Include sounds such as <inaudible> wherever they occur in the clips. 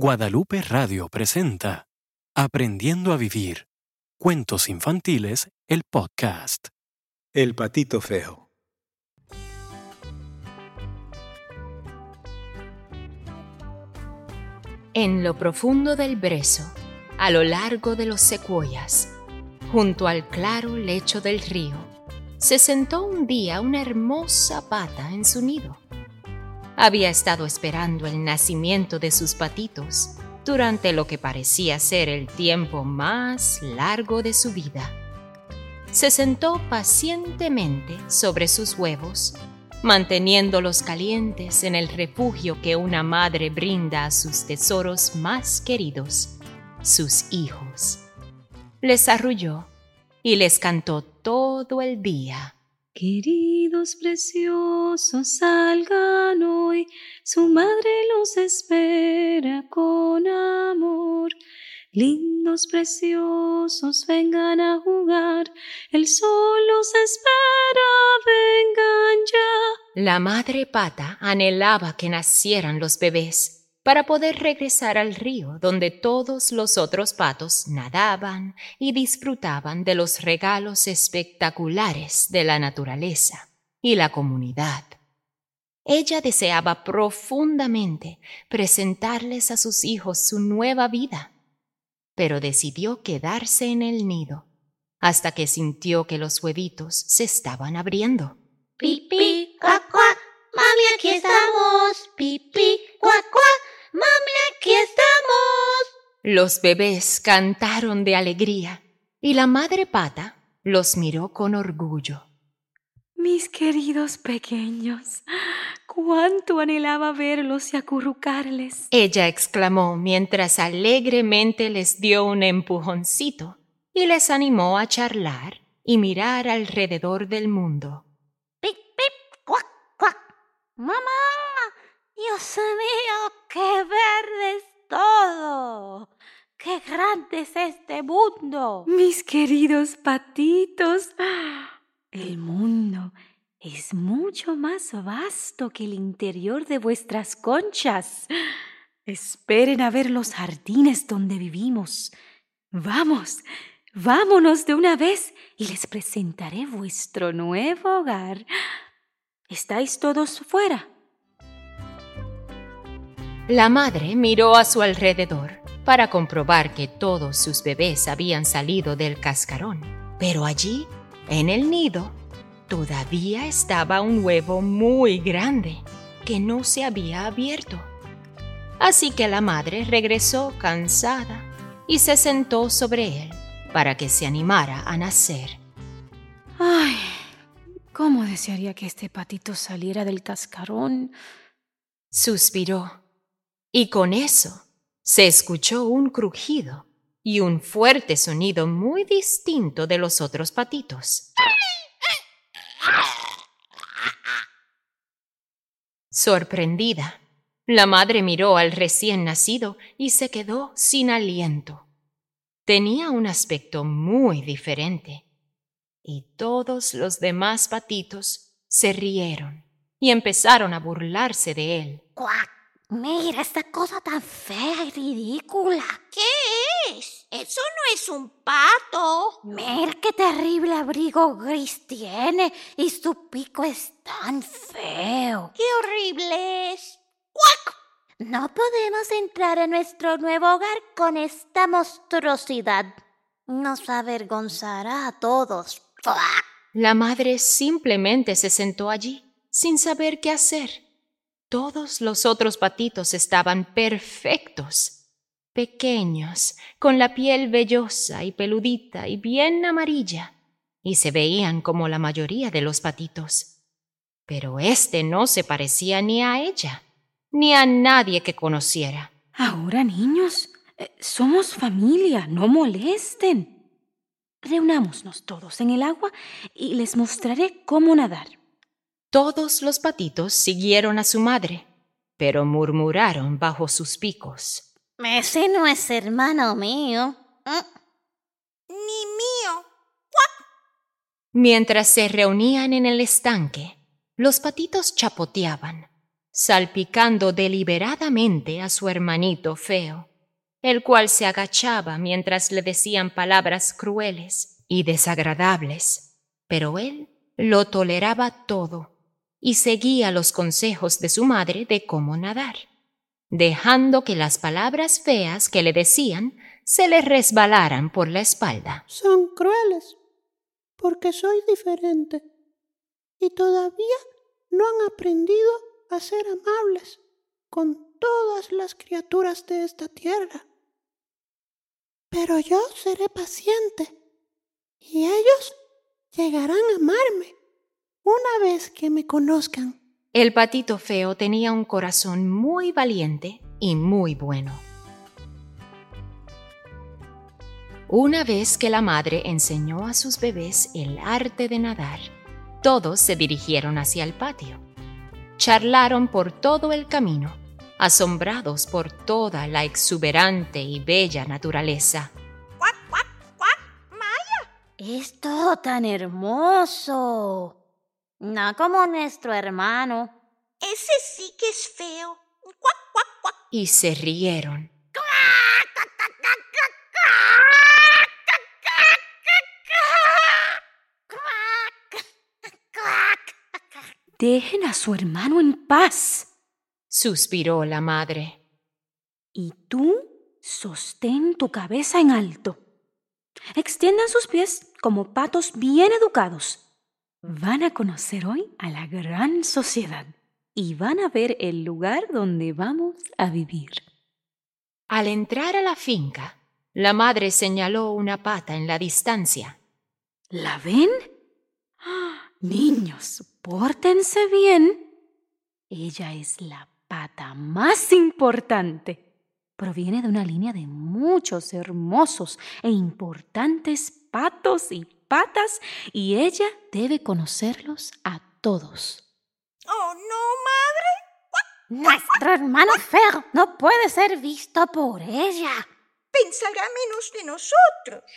Guadalupe Radio presenta Aprendiendo a Vivir. Cuentos infantiles, el podcast. El patito feo. En lo profundo del brezo, a lo largo de los secuoyas, junto al claro lecho del río, se sentó un día una hermosa pata en su nido. Había estado esperando el nacimiento de sus patitos durante lo que parecía ser el tiempo más largo de su vida. Se sentó pacientemente sobre sus huevos, manteniéndolos calientes en el refugio que una madre brinda a sus tesoros más queridos, sus hijos. Les arrulló y les cantó todo el día. Queridos preciosos, salgan hoy, su madre los espera con amor. Lindos preciosos, vengan a jugar, el sol los espera, vengan ya. La madre pata anhelaba que nacieran los bebés para poder regresar al río donde todos los otros patos nadaban y disfrutaban de los regalos espectaculares de la naturaleza y la comunidad. Ella deseaba profundamente presentarles a sus hijos su nueva vida, pero decidió quedarse en el nido hasta que sintió que los huevitos se estaban abriendo. Pipi, cuac, mami, aquí estamos. Pipi, cuac, cuac. ¡Mami, aquí estamos! Los bebés cantaron de alegría y la madre pata los miró con orgullo. Mis queridos pequeños, cuánto anhelaba verlos y acurrucarles. Ella exclamó mientras alegremente les dio un empujoncito y les animó a charlar y mirar alrededor del mundo. ¡Pip, pip! ¡Cuac, cuac! ¡Mamá! Dios mío, qué verde es todo. Qué grande es este mundo. Mis queridos patitos, el mundo es mucho más vasto que el interior de vuestras conchas. Esperen a ver los jardines donde vivimos. Vamos, vámonos de una vez y les presentaré vuestro nuevo hogar. ¿Estáis todos fuera? La madre miró a su alrededor para comprobar que todos sus bebés habían salido del cascarón, pero allí, en el nido, todavía estaba un huevo muy grande que no se había abierto. Así que la madre regresó cansada y se sentó sobre él para que se animara a nacer. Ay, cómo desearía que este patito saliera del cascarón. Suspiró y con eso se escuchó un crujido y un fuerte sonido muy distinto de los otros patitos. Sorprendida, la madre miró al recién nacido y se quedó sin aliento. Tenía un aspecto muy diferente, y todos los demás patitos se rieron y empezaron a burlarse de él. ¡Cuac! Mira esta cosa tan fea y ridícula. ¿Qué es? Eso no es un pato. Mira qué terrible abrigo gris tiene y su pico es tan feo. ¡Qué horrible es! ¡Cuac! No podemos entrar en nuestro nuevo hogar con esta monstruosidad. Nos avergonzará a todos. ¡Cuac! La madre simplemente se sentó allí, sin saber qué hacer. Todos los otros patitos estaban perfectos, pequeños, con la piel vellosa y peludita y bien amarilla, y se veían como la mayoría de los patitos. Pero este no se parecía ni a ella, ni a nadie que conociera. Ahora, niños, eh, somos familia, no molesten. Reunámonos todos en el agua y les mostraré cómo nadar. Todos los patitos siguieron a su madre, pero murmuraron bajo sus picos. Ese no es hermano mío. Ni mío. Mientras se reunían en el estanque, los patitos chapoteaban, salpicando deliberadamente a su hermanito feo, el cual se agachaba mientras le decían palabras crueles y desagradables, pero él lo toleraba todo y seguía los consejos de su madre de cómo nadar, dejando que las palabras feas que le decían se le resbalaran por la espalda. Son crueles, porque soy diferente, y todavía no han aprendido a ser amables con todas las criaturas de esta tierra. Pero yo seré paciente, y ellos llegarán a amarme una vez que me conozcan. El patito feo tenía un corazón muy valiente y muy bueno. Una vez que la madre enseñó a sus bebés el arte de nadar, todos se dirigieron hacia el patio. Charlaron por todo el camino, asombrados por toda la exuberante y bella naturaleza. ¡Cuac, cuac, cuac! ¡Maya! Es todo tan hermoso. No como nuestro hermano. Ese sí que es feo. ¡Cuac, cuac, cuac! Y se rieron. Dejen a su hermano en paz. Suspiró la madre. Y tú sostén tu cabeza en alto. Extiendan sus pies como patos bien educados. Van a conocer hoy a la gran sociedad y van a ver el lugar donde vamos a vivir. Al entrar a la finca, la madre señaló una pata en la distancia. ¿La ven? ¡Ah! Niños, pórtense bien. Ella es la pata más importante. Proviene de una línea de muchos hermosos e importantes patos y patas y ella debe conocerlos a todos. ¡Oh, no, madre! Nuestro hermano feo no puede ser visto por ella. Pensará menos de nosotros.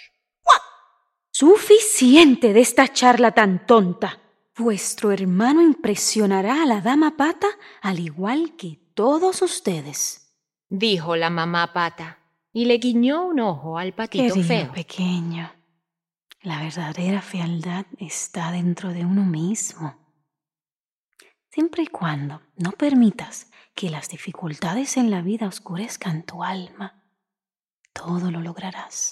Suficiente de esta charla tan tonta. Vuestro hermano impresionará a la dama pata al igual que todos ustedes. Dijo la mamá pata y le guiñó un ojo al patito Querido feo. pequeño, la verdadera fealdad está dentro de uno mismo. Siempre y cuando no permitas que las dificultades en la vida oscurezcan tu alma, todo lo lograrás.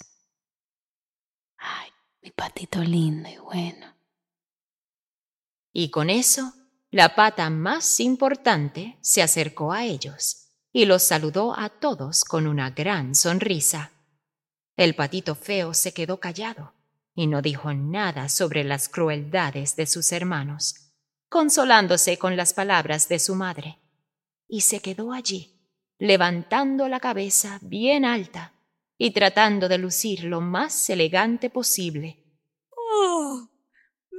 Ay, mi patito lindo y bueno. Y con eso, la pata más importante se acercó a ellos y los saludó a todos con una gran sonrisa. El patito feo se quedó callado y no dijo nada sobre las crueldades de sus hermanos, consolándose con las palabras de su madre, y se quedó allí, levantando la cabeza bien alta y tratando de lucir lo más elegante posible. ¡Oh!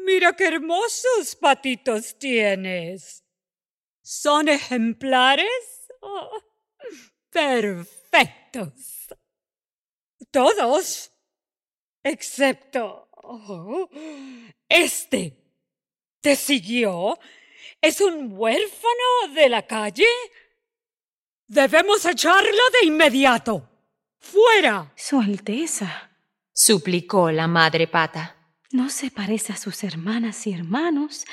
Mira qué hermosos patitos tienes. ¿Son ejemplares? Oh, perfectos. Todos. Excepto... oh, este. ¿Te siguió? ¿Es un huérfano de la calle? Debemos echarlo de inmediato. ¡Fuera! Su Alteza suplicó la madre pata. no se parece a sus hermanas y hermanos,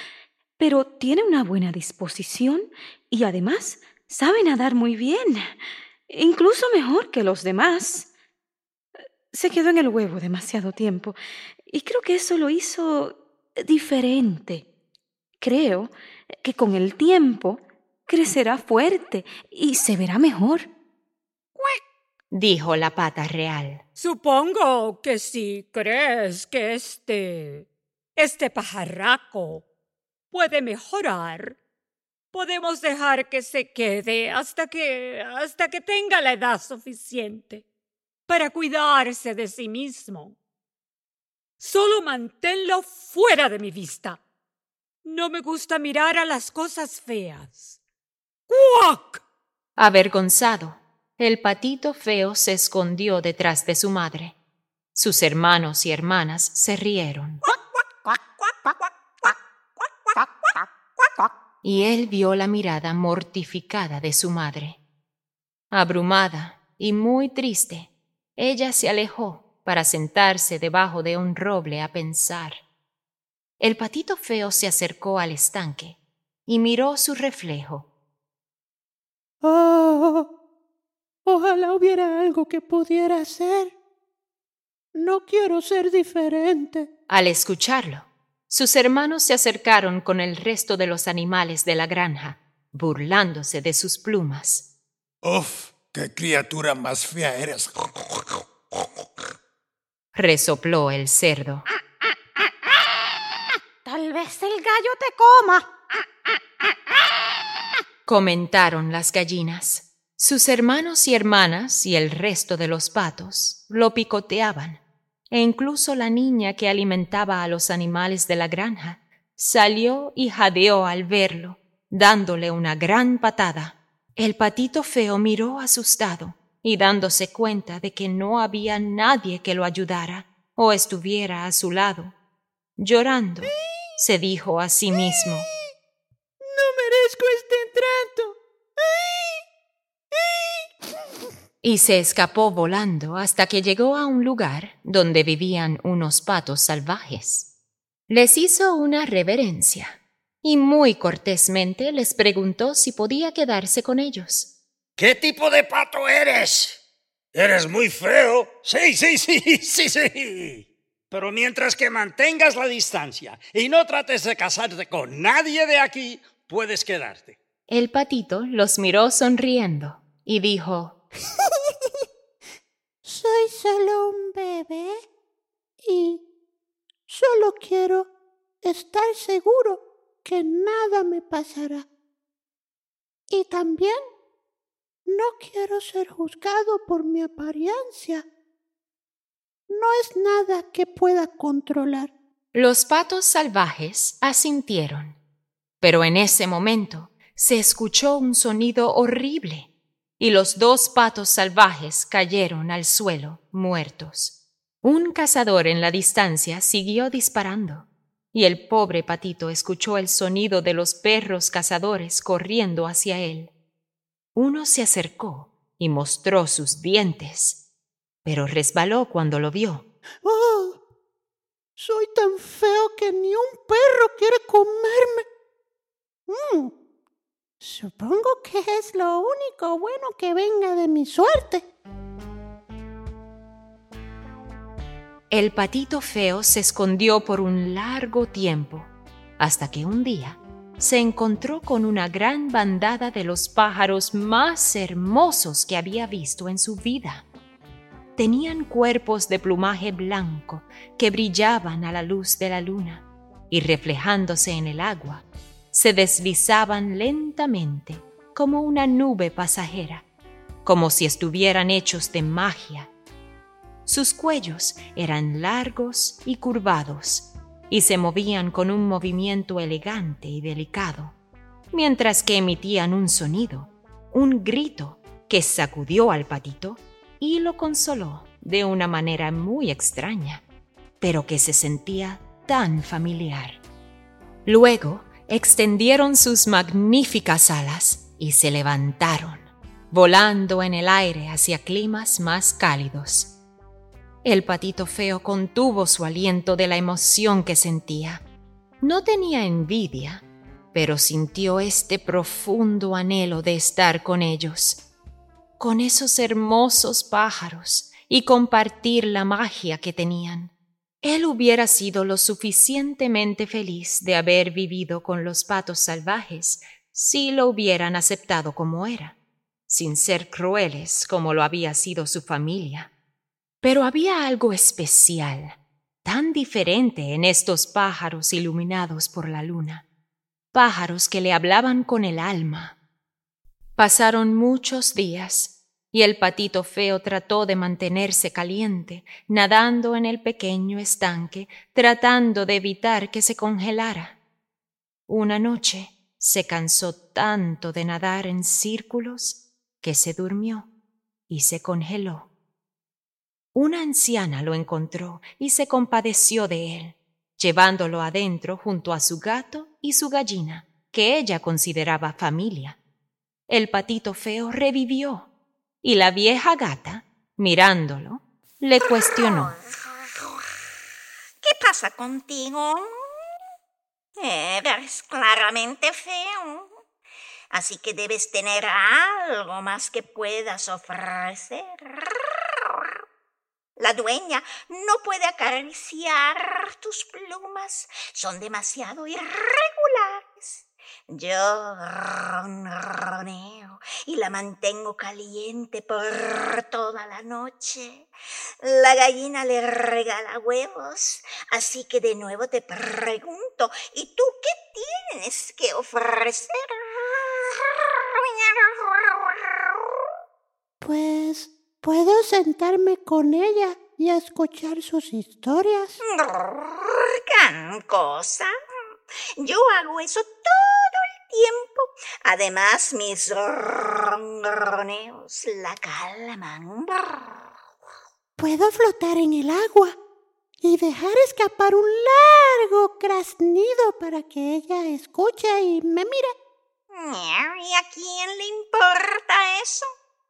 pero tiene una buena disposición y además sabe nadar muy bien, incluso mejor que los demás. Se quedó en el huevo demasiado tiempo y creo que eso lo hizo diferente. Creo que con el tiempo crecerá fuerte y se verá mejor. dijo la pata real. Supongo que si crees que este. este pajarraco puede mejorar, podemos dejar que se quede hasta que. hasta que tenga la edad suficiente para cuidarse de sí mismo. Solo manténlo fuera de mi vista. No me gusta mirar a las cosas feas. ¡Cuac! Avergonzado, el patito feo se escondió detrás de su madre. Sus hermanos y hermanas se rieron. Y él vio la mirada mortificada de su madre. Abrumada y muy triste, ella se alejó para sentarse debajo de un roble a pensar. El patito feo se acercó al estanque y miró su reflejo. Oh, ojalá hubiera algo que pudiera hacer. No quiero ser diferente. Al escucharlo, sus hermanos se acercaron con el resto de los animales de la granja, burlándose de sus plumas. ¡Uf! ¡Qué criatura más fea eres! Resopló el cerdo. Tal vez el gallo te coma. Comentaron las gallinas. Sus hermanos y hermanas y el resto de los patos lo picoteaban, e incluso la niña que alimentaba a los animales de la granja salió y jadeó al verlo, dándole una gran patada. El patito feo miró asustado y dándose cuenta de que no había nadie que lo ayudara o estuviera a su lado. Llorando, se dijo a sí mismo, No merezco este trato. y se escapó volando hasta que llegó a un lugar donde vivían unos patos salvajes. Les hizo una reverencia y muy cortésmente les preguntó si podía quedarse con ellos. ¿Qué tipo de pato eres? ¿Eres muy feo? Sí, sí, sí, <laughs> sí, sí. Pero mientras que mantengas la distancia y no trates de casarte con nadie de aquí, puedes quedarte. El patito los miró sonriendo y dijo, <laughs> Soy solo un bebé y solo quiero estar seguro que nada me pasará. Y también no quiero ser juzgado por mi apariencia. No es nada que pueda controlar. Los patos salvajes asintieron, pero en ese momento se escuchó un sonido horrible y los dos patos salvajes cayeron al suelo muertos. Un cazador en la distancia siguió disparando y el pobre patito escuchó el sonido de los perros cazadores corriendo hacia él. Uno se acercó y mostró sus dientes, pero resbaló cuando lo vio. ¡Oh! Soy tan feo que ni un perro quiere comerme. Mm, supongo que es lo único bueno que venga de mi suerte. El patito feo se escondió por un largo tiempo, hasta que un día se encontró con una gran bandada de los pájaros más hermosos que había visto en su vida. Tenían cuerpos de plumaje blanco que brillaban a la luz de la luna y reflejándose en el agua, se deslizaban lentamente como una nube pasajera, como si estuvieran hechos de magia sus cuellos eran largos y curvados y se movían con un movimiento elegante y delicado, mientras que emitían un sonido, un grito que sacudió al patito y lo consoló de una manera muy extraña, pero que se sentía tan familiar. Luego extendieron sus magníficas alas y se levantaron, volando en el aire hacia climas más cálidos. El patito feo contuvo su aliento de la emoción que sentía. No tenía envidia, pero sintió este profundo anhelo de estar con ellos, con esos hermosos pájaros y compartir la magia que tenían. Él hubiera sido lo suficientemente feliz de haber vivido con los patos salvajes si lo hubieran aceptado como era, sin ser crueles como lo había sido su familia. Pero había algo especial, tan diferente en estos pájaros iluminados por la luna, pájaros que le hablaban con el alma. Pasaron muchos días y el patito feo trató de mantenerse caliente, nadando en el pequeño estanque, tratando de evitar que se congelara. Una noche se cansó tanto de nadar en círculos que se durmió y se congeló. Una anciana lo encontró y se compadeció de él, llevándolo adentro junto a su gato y su gallina, que ella consideraba familia. El patito feo revivió y la vieja gata, mirándolo, le cuestionó. ¿Qué pasa contigo? Eres claramente feo. Así que debes tener algo más que puedas ofrecer. La dueña no puede acariciar tus plumas. Son demasiado irregulares. Yo ronroneo y la mantengo caliente por toda la noche. La gallina le regala huevos, así que de nuevo te pregunto, ¿y tú qué tienes que ofrecer? Pues puedo sentarme con ella y escuchar sus historias. Gran cosa. Yo hago eso todo el tiempo. Además, mis ronroneos la calman. Puedo flotar en el agua y dejar escapar un largo crasnido para que ella escuche y me mire. ¿Y a quién le importa eso?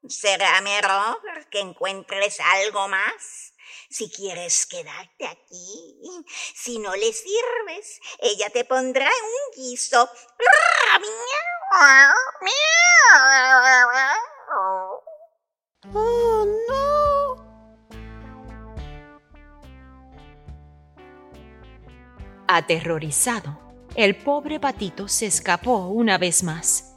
Será mejor que encuentres algo más. Si quieres quedarte aquí, si no le sirves, ella te pondrá un guiso. ¡Oh, no! Aterrorizado, el pobre patito se escapó una vez más.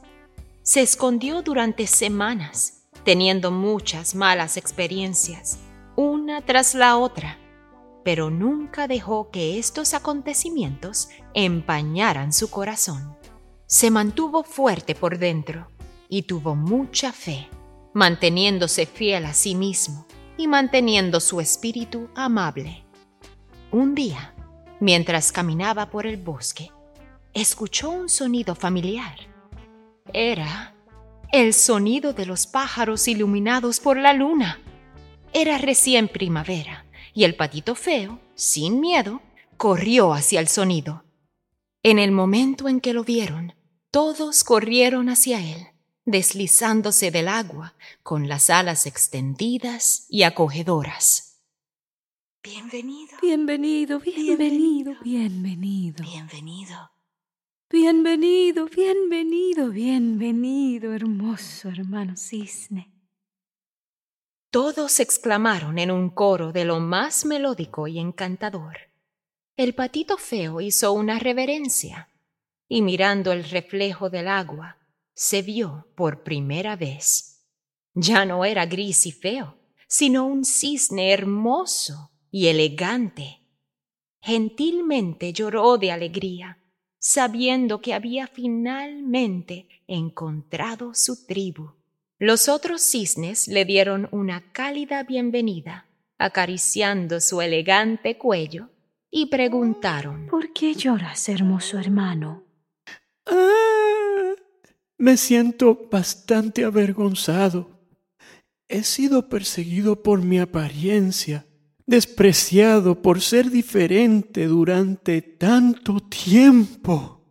Se escondió durante semanas, teniendo muchas malas experiencias, una tras la otra, pero nunca dejó que estos acontecimientos empañaran su corazón. Se mantuvo fuerte por dentro y tuvo mucha fe, manteniéndose fiel a sí mismo y manteniendo su espíritu amable. Un día, mientras caminaba por el bosque, escuchó un sonido familiar. Era el sonido de los pájaros iluminados por la luna. Era recién primavera y el patito feo, sin miedo, corrió hacia el sonido. En el momento en que lo vieron, todos corrieron hacia él, deslizándose del agua con las alas extendidas y acogedoras. Bienvenido. Bienvenido, bienvenido, bienvenido. Bienvenido. Bienvenido, bienvenido, bienvenido, hermoso hermano cisne. Todos exclamaron en un coro de lo más melódico y encantador. El patito feo hizo una reverencia y mirando el reflejo del agua, se vio por primera vez. Ya no era gris y feo, sino un cisne hermoso y elegante. Gentilmente lloró de alegría, sabiendo que había finalmente encontrado su tribu. Los otros cisnes le dieron una cálida bienvenida, acariciando su elegante cuello, y preguntaron ¿Por qué lloras, hermoso hermano? Ah, me siento bastante avergonzado. He sido perseguido por mi apariencia, despreciado por ser diferente durante tanto tiempo.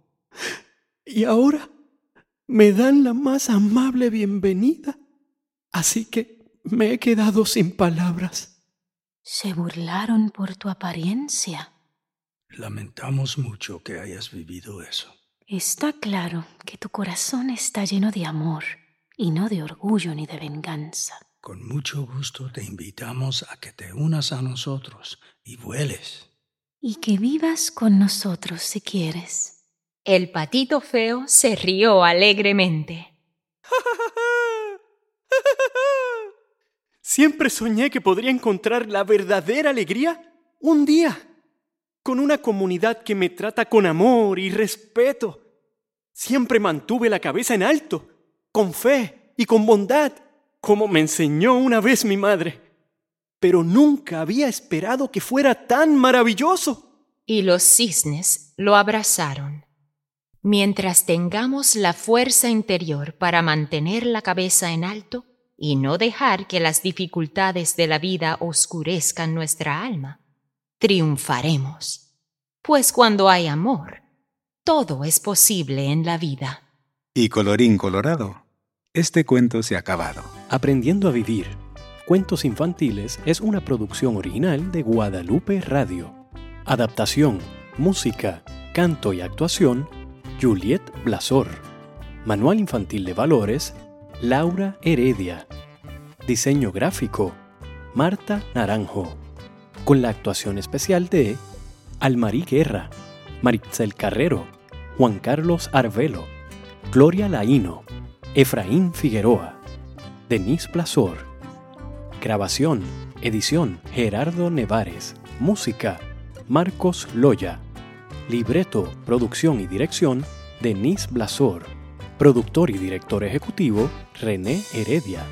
Y ahora me dan la más amable bienvenida. Así que me he quedado sin palabras. Se burlaron por tu apariencia. Lamentamos mucho que hayas vivido eso. Está claro que tu corazón está lleno de amor y no de orgullo ni de venganza. Con mucho gusto te invitamos a que te unas a nosotros y vueles. Y que vivas con nosotros si quieres. El patito feo se rió alegremente. <laughs> Siempre soñé que podría encontrar la verdadera alegría un día, con una comunidad que me trata con amor y respeto. Siempre mantuve la cabeza en alto, con fe y con bondad, como me enseñó una vez mi madre. Pero nunca había esperado que fuera tan maravilloso. Y los cisnes lo abrazaron. Mientras tengamos la fuerza interior para mantener la cabeza en alto y no dejar que las dificultades de la vida oscurezcan nuestra alma, triunfaremos. Pues cuando hay amor, todo es posible en la vida. Y colorín colorado, este cuento se ha acabado. Aprendiendo a vivir. Cuentos infantiles es una producción original de Guadalupe Radio. Adaptación, música, canto y actuación, Juliet Blasor. Manual infantil de valores, Laura Heredia. Diseño gráfico, Marta Naranjo. Con la actuación especial de Almarí Guerra, Maritzel Carrero, Juan Carlos Arvelo, Gloria Laíno, Efraín Figueroa, Denise Blasor. Grabación, edición Gerardo Nevares. Música, Marcos Loya. Libreto, producción y dirección, Denise Blasor. Productor y director ejecutivo, René Heredia.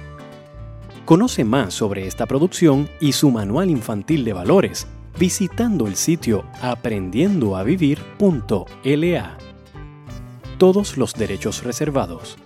Conoce más sobre esta producción y su manual infantil de valores visitando el sitio aprendiendoavivir.la. Todos los derechos reservados.